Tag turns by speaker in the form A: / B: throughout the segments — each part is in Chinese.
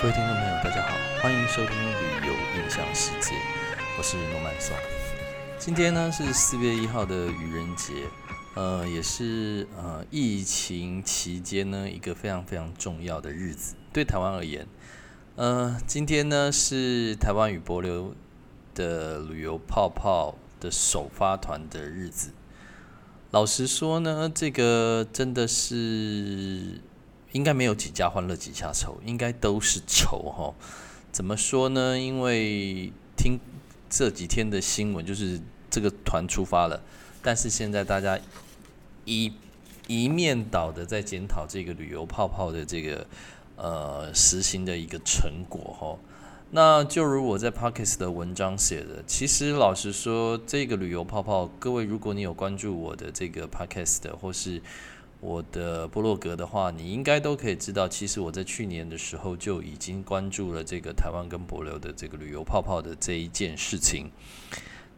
A: 各位听众朋友，大家好，欢迎收听旅游印象世界，我是诺曼松。今天呢是四月一号的愚人节，呃，也是呃疫情期间呢一个非常非常重要的日子，对台湾而言，呃，今天呢是台湾与博流的旅游泡泡的首发团的日子。老实说呢，这个真的是。应该没有几家欢乐几家愁，应该都是愁哈。怎么说呢？因为听这几天的新闻，就是这个团出发了，但是现在大家一一面倒的在检讨这个旅游泡泡的这个呃实行的一个成果哈。那就如我在 Pockets 的文章写的，其实老实说，这个旅游泡泡，各位如果你有关注我的这个 Pockets 的，或是我的部落格的话，你应该都可以知道，其实我在去年的时候就已经关注了这个台湾跟博流的这个旅游泡泡的这一件事情。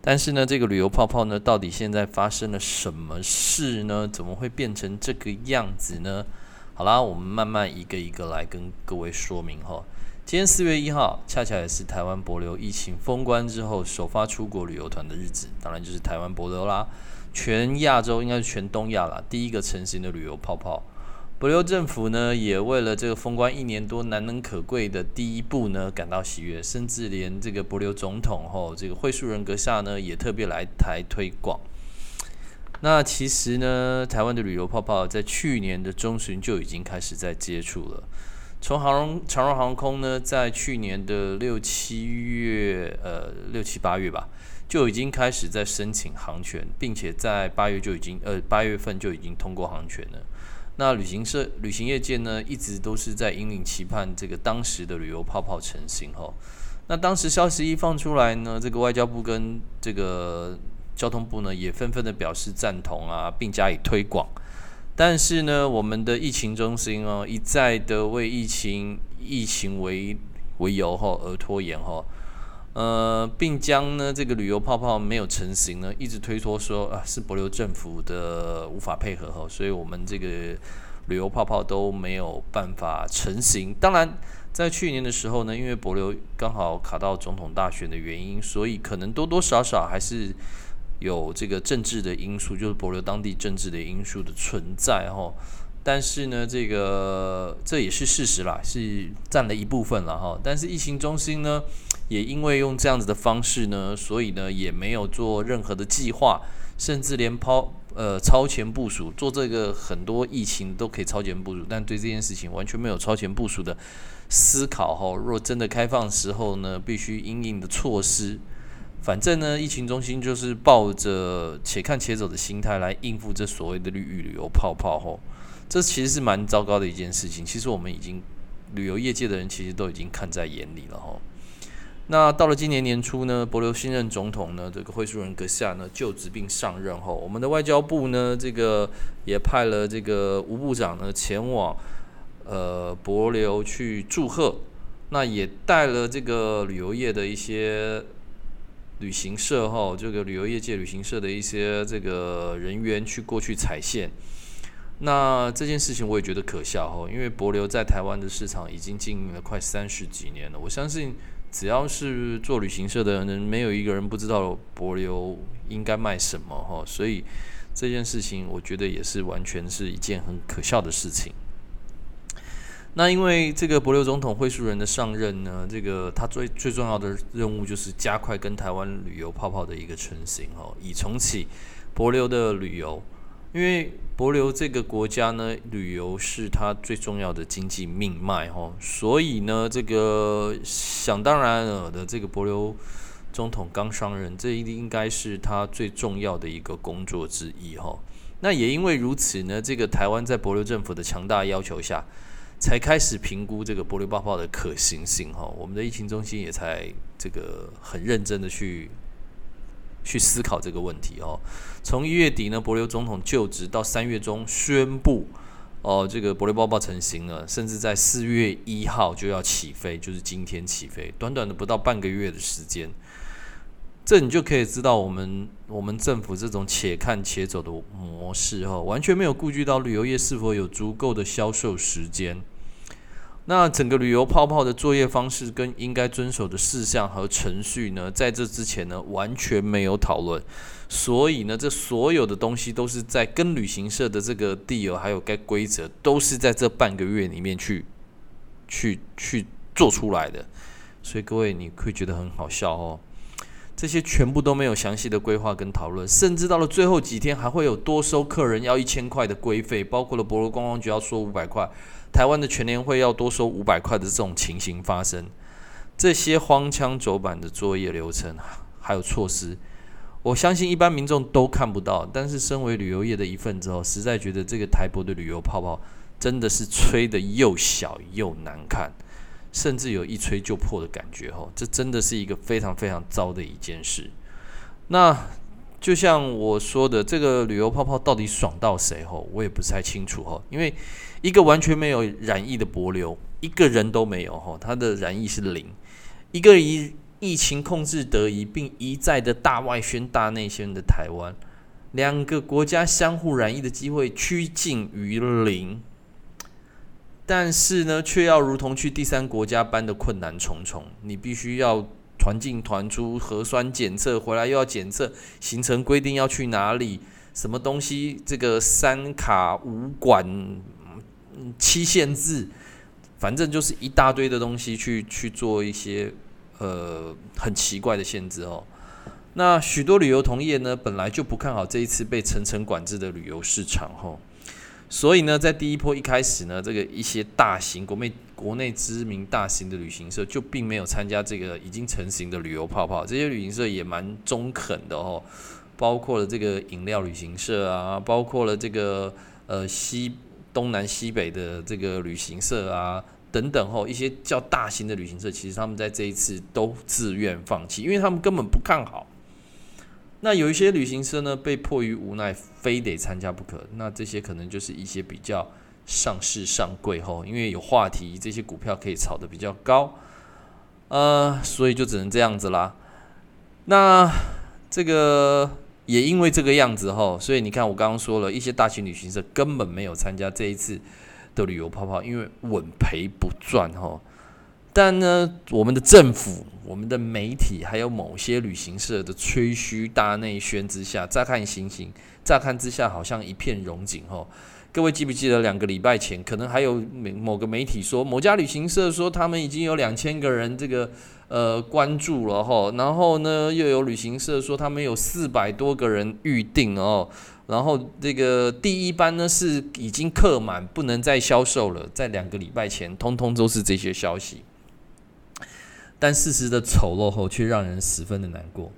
A: 但是呢，这个旅游泡泡呢，到底现在发生了什么事呢？怎么会变成这个样子呢？好啦，我们慢慢一个一个来跟各位说明哈。今天四月一号，恰恰也是台湾博流疫情封关之后首发出国旅游团的日子，当然就是台湾博流啦。全亚洲应该是全东亚啦，第一个成型的旅游泡泡。博流政府呢，也为了这个封关一年多难能可贵的第一步呢，感到喜悦，甚至连这个博流总统吼，这个会术人阁下呢，也特别来台推广。那其实呢，台湾的旅游泡泡在去年的中旬就已经开始在接触了。从航荣长荣航空呢，在去年的六七月，呃，六七八月吧。就已经开始在申请航权，并且在八月就已经呃八月份就已经通过航权了。那旅行社、旅行业界呢，一直都是在引领期盼这个当时的旅游泡泡成型哈。那当时消息一放出来呢，这个外交部跟这个交通部呢，也纷纷的表示赞同啊，并加以推广。但是呢，我们的疫情中心哦，一再的为疫情疫情为为由哈而拖延哈。呃，并将呢这个旅游泡泡没有成型呢，一直推脱说啊是博流政府的无法配合哈，所以我们这个旅游泡泡都没有办法成型。当然，在去年的时候呢，因为博流刚好卡到总统大选的原因，所以可能多多少少还是有这个政治的因素，就是博流当地政治的因素的存在哈。但是呢，这个这也是事实啦，是占了一部分了哈。但是疫情中心呢？也因为用这样子的方式呢，所以呢也没有做任何的计划，甚至连抛呃超前部署做这个很多疫情都可以超前部署，但对这件事情完全没有超前部署的思考哈。若真的开放时候呢，必须应应的措施，反正呢疫情中心就是抱着且看且走的心态来应付这所谓的旅旅游泡泡吼，这其实是蛮糟糕的一件事情。其实我们已经旅游业界的人其实都已经看在眼里了哈。那到了今年年初呢，博留新任总统呢，这个会书人阁下呢就职并上任后，我们的外交部呢，这个也派了这个吴部长呢前往呃博留去祝贺，那也带了这个旅游业的一些旅行社哈，这个旅游业界旅行社的一些这个人员去过去踩线。那这件事情我也觉得可笑哈，因为博流在台湾的市场已经经营了快三十几年了，我相信。只要是做旅行社的人，没有一个人不知道柏流应该卖什么哈，所以这件事情我觉得也是完全是一件很可笑的事情。那因为这个柏流总统会书人的上任呢，这个他最最重要的任务就是加快跟台湾旅游泡泡的一个成型哦，以重启柏流的旅游。因为博流这个国家呢，旅游是它最重要的经济命脉哈，所以呢，这个想当然尔的这个博流总统刚上任，这一定应该是他最重要的一个工作之一哈。那也因为如此呢，这个台湾在博流政府的强大要求下，才开始评估这个博流爆泡的可行性哈。我们的疫情中心也才这个很认真的去。去思考这个问题哦。从一月底呢，博流总统就职到三月中宣布，哦，这个博流包包成型了，甚至在四月一号就要起飞，就是今天起飞，短短的不到半个月的时间，这你就可以知道我们我们政府这种且看且走的模式哦，完全没有顾及到旅游业是否有足够的销售时间。那整个旅游泡泡的作业方式跟应该遵守的事项和程序呢，在这之前呢完全没有讨论，所以呢，这所有的东西都是在跟旅行社的这个地友还有该规则，都是在这半个月里面去去去做出来的。所以各位你会觉得很好笑哦，这些全部都没有详细的规划跟讨论，甚至到了最后几天还会有多收客人要一千块的规费，包括了博罗观光局要收五百块。台湾的全年会要多收五百块的这种情形发生，这些荒腔走板的作业流程还有措施，我相信一般民众都看不到。但是身为旅游业的一份子后，实在觉得这个台博的旅游泡泡真的是吹的又小又难看，甚至有一吹就破的感觉吼，这真的是一个非常非常糟的一件事。那就像我说的，这个旅游泡泡到底爽到谁吼，我也不太清楚吼，因为。一个完全没有染疫的博流，一个人都没有哈，他的染疫是零。一个疫疫情控制得宜并一再的大外宣、大内宣的台湾，两个国家相互染疫的机会趋近于零，但是呢，却要如同去第三国家般的困难重重。你必须要团进团出，核酸检测回来又要检测，行程规定要去哪里，什么东西，这个三卡五管。期限制，反正就是一大堆的东西去去做一些呃很奇怪的限制哦。那许多旅游同业呢，本来就不看好这一次被层层管制的旅游市场哦。所以呢，在第一波一开始呢，这个一些大型国内国内知名大型的旅行社就并没有参加这个已经成型的旅游泡泡。这些旅行社也蛮中肯的哦，包括了这个饮料旅行社啊，包括了这个呃西。东南西北的这个旅行社啊，等等吼，一些较大型的旅行社，其实他们在这一次都自愿放弃，因为他们根本不看好。那有一些旅行社呢，被迫于无奈，非得参加不可。那这些可能就是一些比较上市上柜后，因为有话题，这些股票可以炒得比较高，呃，所以就只能这样子啦。那这个。也因为这个样子哈，所以你看我刚刚说了一些大型旅行社根本没有参加这一次的旅游泡泡，因为稳赔不赚哈。但呢，我们的政府、我们的媒体还有某些旅行社的吹嘘大内宣之下，乍看行形，乍看之下好像一片荣景哈。各位记不记得两个礼拜前，可能还有某某个媒体说，某家旅行社说他们已经有两千个人这个呃关注了哈，然后呢又有旅行社说他们有四百多个人预定哦，然后这个第一班呢是已经客满，不能再销售了，在两个礼拜前，通通都是这些消息。但事实的丑陋后，却让人十分的难过。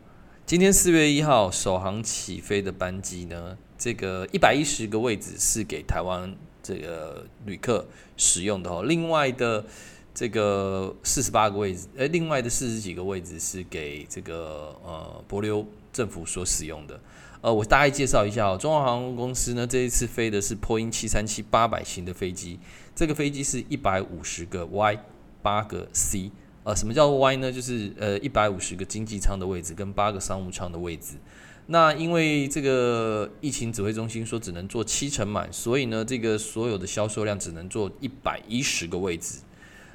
A: 今天四月一号首航起飞的班机呢？这个一百一十个位置是给台湾这个旅客使用的哦，另外的这个四十八个位置，诶，另外的四十几个位置是给这个呃博流政府所使用的。呃，我大概介绍一下哦，中华航空公司呢这一次飞的是波音七三七八百型的飞机，这个飞机是一百五十个 Y，八个 C。呃，什么叫 Y 呢？就是呃一百五十个经济舱的位置跟八个商务舱的位置。那因为这个疫情指挥中心说只能做七成满，所以呢，这个所有的销售量只能做一百一十个位置。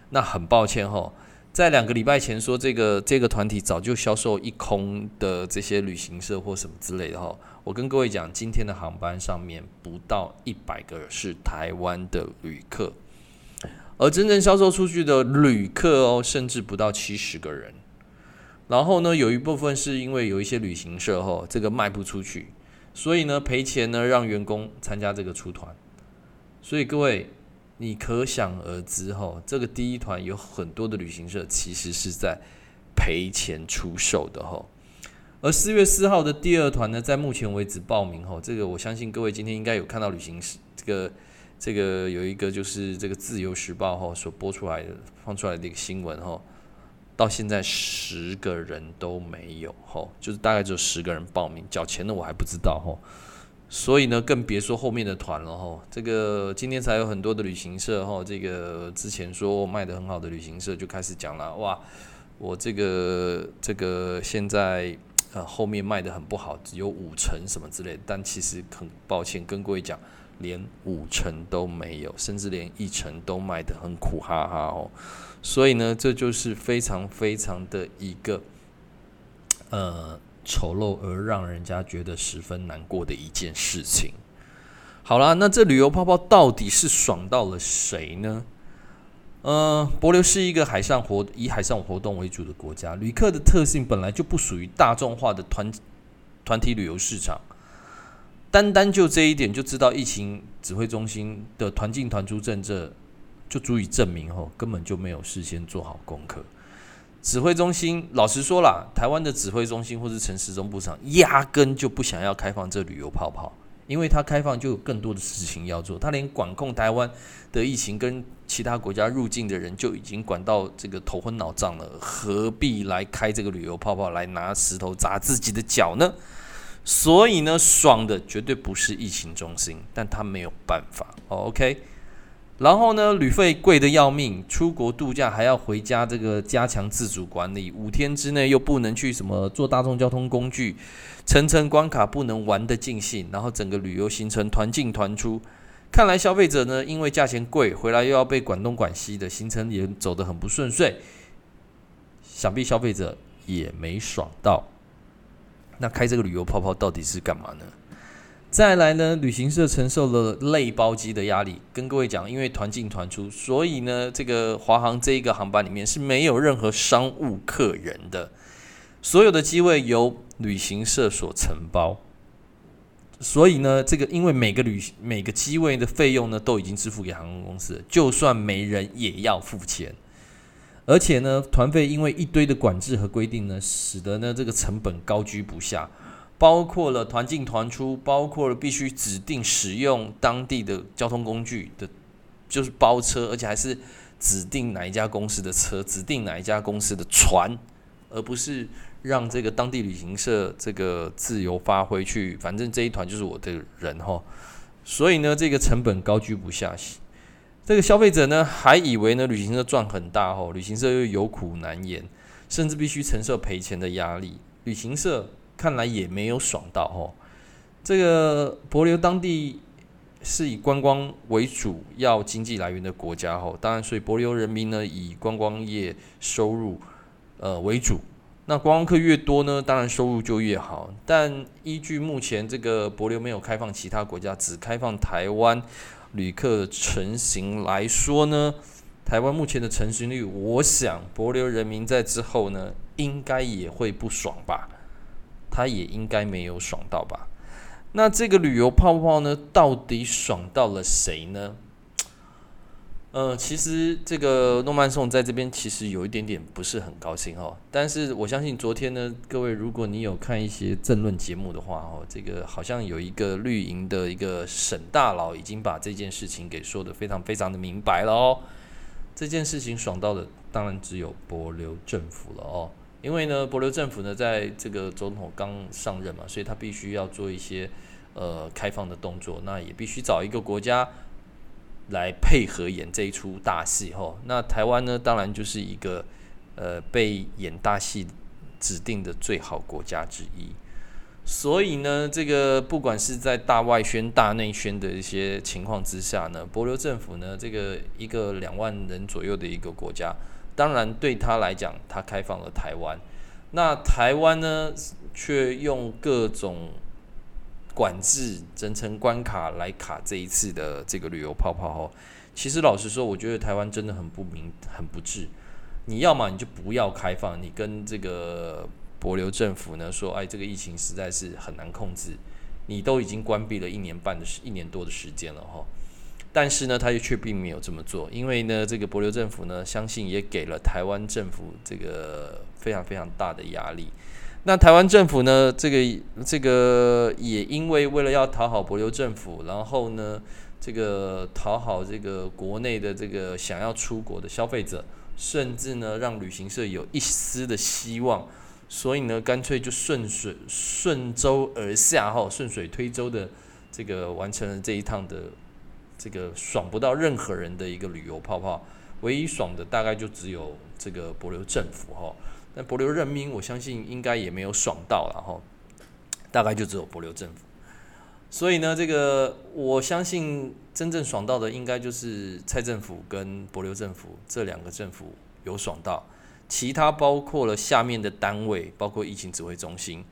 A: 那很抱歉哈，在两个礼拜前说这个这个团体早就销售一空的这些旅行社或什么之类的哈，我跟各位讲，今天的航班上面不到一百个是台湾的旅客，而真正销售出去的旅客哦，甚至不到七十个人。然后呢，有一部分是因为有一些旅行社哦，这个卖不出去，所以呢赔钱呢，让员工参加这个出团。所以各位，你可想而知哈，这个第一团有很多的旅行社其实是在赔钱出售的哈。而四月四号的第二团呢，在目前为止报名哈，这个我相信各位今天应该有看到旅行社这个这个有一个就是这个自由时报哈所播出来的放出来的一个新闻哈。到现在十个人都没有吼，就是大概只有十个人报名，缴钱的我还不知道吼，所以呢，更别说后面的团了吼。这个今天才有很多的旅行社吼，这个之前说卖的很好的旅行社就开始讲了，哇，我这个这个现在呃后面卖的很不好，只有五成什么之类，但其实很抱歉跟各位讲，连五成都没有，甚至连一成都卖得很苦哈哈哦。所以呢，这就是非常非常的一个呃丑陋而让人家觉得十分难过的一件事情。好啦，那这旅游泡泡到底是爽到了谁呢？呃，博流是一个海上活以海上活动为主的国家，旅客的特性本来就不属于大众化的团团体旅游市场。单单就这一点，就知道疫情指挥中心的团进团出政策，就足以证明后根本就没有事先做好功课。指挥中心老实说了，台湾的指挥中心或是城市中部长，压根就不想要开放这旅游泡泡。因为他开放就有更多的事情要做，他连管控台湾的疫情跟其他国家入境的人就已经管到这个头昏脑胀了，何必来开这个旅游泡泡来拿石头砸自己的脚呢？所以呢，爽的绝对不是疫情中心，但他没有办法。OK。然后呢，旅费贵的要命，出国度假还要回家，这个加强自主管理，五天之内又不能去什么坐大众交通工具，层层关卡不能玩得尽兴，然后整个旅游行程团进团出，看来消费者呢，因为价钱贵，回来又要被管东管西的行程也走得很不顺遂，想必消费者也没爽到。那开这个旅游泡泡到底是干嘛呢？再来呢，旅行社承受了累包机的压力。跟各位讲，因为团进团出，所以呢，这个华航这一个航班里面是没有任何商务客人的，所有的机位由旅行社所承包。所以呢，这个因为每个旅每个机位的费用呢都已经支付给航空公司，就算没人也要付钱。而且呢，团费因为一堆的管制和规定呢，使得呢这个成本高居不下。包括了团进团出，包括了必须指定使用当地的交通工具的，就是包车，而且还是指定哪一家公司的车，指定哪一家公司的船，而不是让这个当地旅行社这个自由发挥去，反正这一团就是我的人哈。所以呢，这个成本高居不下，这个消费者呢还以为呢旅行社赚很大哦，旅行社又有苦难言，甚至必须承受赔钱的压力，旅行社。看来也没有爽到哦。这个博流当地是以观光为主要经济来源的国家哦，当然，所以博流人民呢以观光业收入呃为主。那观光客越多呢，当然收入就越好。但依据目前这个博流没有开放其他国家，只开放台湾旅客成型来说呢，台湾目前的成型率，我想博流人民在之后呢，应该也会不爽吧。他也应该没有爽到吧？那这个旅游泡泡呢，到底爽到了谁呢？呃，其实这个诺曼颂在这边其实有一点点不是很高兴哈。但是我相信昨天呢，各位如果你有看一些政论节目的话哦，这个好像有一个绿营的一个省大佬已经把这件事情给说的非常非常的明白了哦。这件事情爽到的当然只有柏流政府了哦。因为呢，博流政府呢，在这个总统刚上任嘛，所以他必须要做一些呃开放的动作，那也必须找一个国家来配合演这一出大戏吼。那台湾呢，当然就是一个呃被演大戏指定的最好国家之一。所以呢，这个不管是在大外宣、大内宣的一些情况之下呢，博流政府呢，这个一个两万人左右的一个国家。当然，对他来讲，他开放了台湾。那台湾呢，却用各种管制、层层关卡来卡这一次的这个旅游泡泡。哦，其实老实说，我觉得台湾真的很不明、很不智。你要么你就不要开放，你跟这个博流政府呢说，哎，这个疫情实在是很难控制。你都已经关闭了一年半的时、一年多的时间了，哈。但是呢，他又却并没有这么做，因为呢，这个博流政府呢，相信也给了台湾政府这个非常非常大的压力。那台湾政府呢，这个这个也因为为了要讨好博流政府，然后呢，这个讨好这个国内的这个想要出国的消费者，甚至呢，让旅行社有一丝的希望，所以呢，干脆就顺水顺舟而下，哈，顺水推舟的这个完成了这一趟的。这个爽不到任何人的一个旅游泡泡，唯一爽的大概就只有这个博流政府哈，但博流人民我相信应该也没有爽到了哈，大概就只有博流政府。所以呢，这个我相信真正爽到的，应该就是蔡政府跟博流政府这两个政府有爽到，其他包括了下面的单位，包括疫情指挥中心，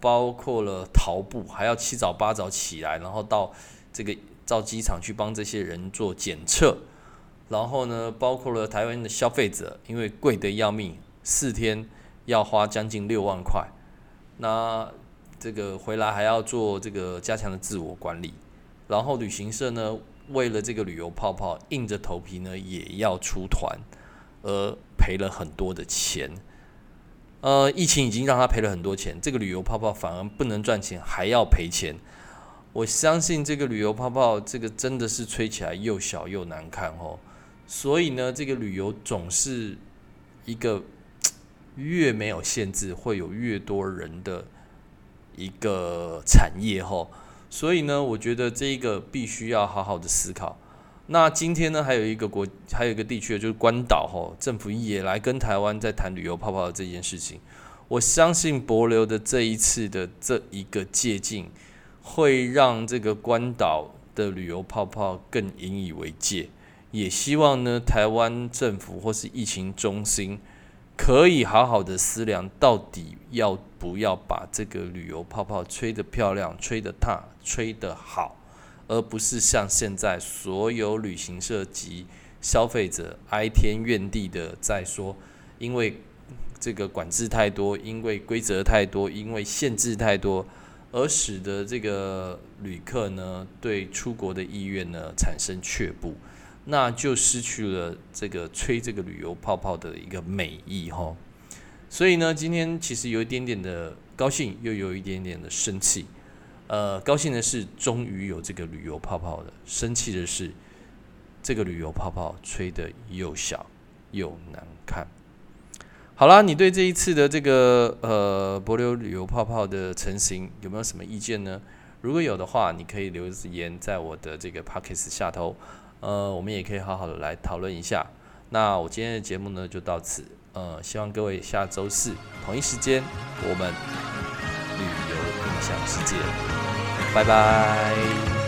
A: 包括了逃部，还要七早八早起来，然后到这个到机场去帮这些人做检测，然后呢，包括了台湾的消费者，因为贵得要命，四天要花将近六万块，那。这个回来还要做这个加强的自我管理，然后旅行社呢，为了这个旅游泡泡，硬着头皮呢也要出团，而赔了很多的钱。呃，疫情已经让他赔了很多钱，这个旅游泡泡反而不能赚钱，还要赔钱。我相信这个旅游泡泡，这个真的是吹起来又小又难看哦。所以呢，这个旅游总是一个越没有限制，会有越多人的。一个产业哈，所以呢，我觉得这一个必须要好好的思考。那今天呢，还有一个国，还有一个地区就是关岛哈，政府也来跟台湾在谈旅游泡泡的这件事情。我相信博流的这一次的这一个借鉴，会让这个关岛的旅游泡泡更引以为戒。也希望呢，台湾政府或是疫情中心。可以好好的思量，到底要不要把这个旅游泡泡吹得漂亮、吹得大、吹得好，而不是像现在所有旅行社及消费者哀天怨地的在说，因为这个管制太多，因为规则太多，因为限制太多，而使得这个旅客呢对出国的意愿呢产生却步。那就失去了这个吹这个旅游泡泡的一个美意哈，所以呢，今天其实有一点点的高兴，又有一点点的生气。呃，高兴的是终于有这个旅游泡泡了，生气的是这个旅游泡泡吹的又小又难看。好啦，你对这一次的这个呃博流旅游泡泡的成型有没有什么意见呢？如果有的话，你可以留言在我的这个 pockets 下头。呃，我们也可以好好的来讨论一下。那我今天的节目呢，就到此。呃，希望各位下周四同一时间，我们旅游印象世界，拜拜。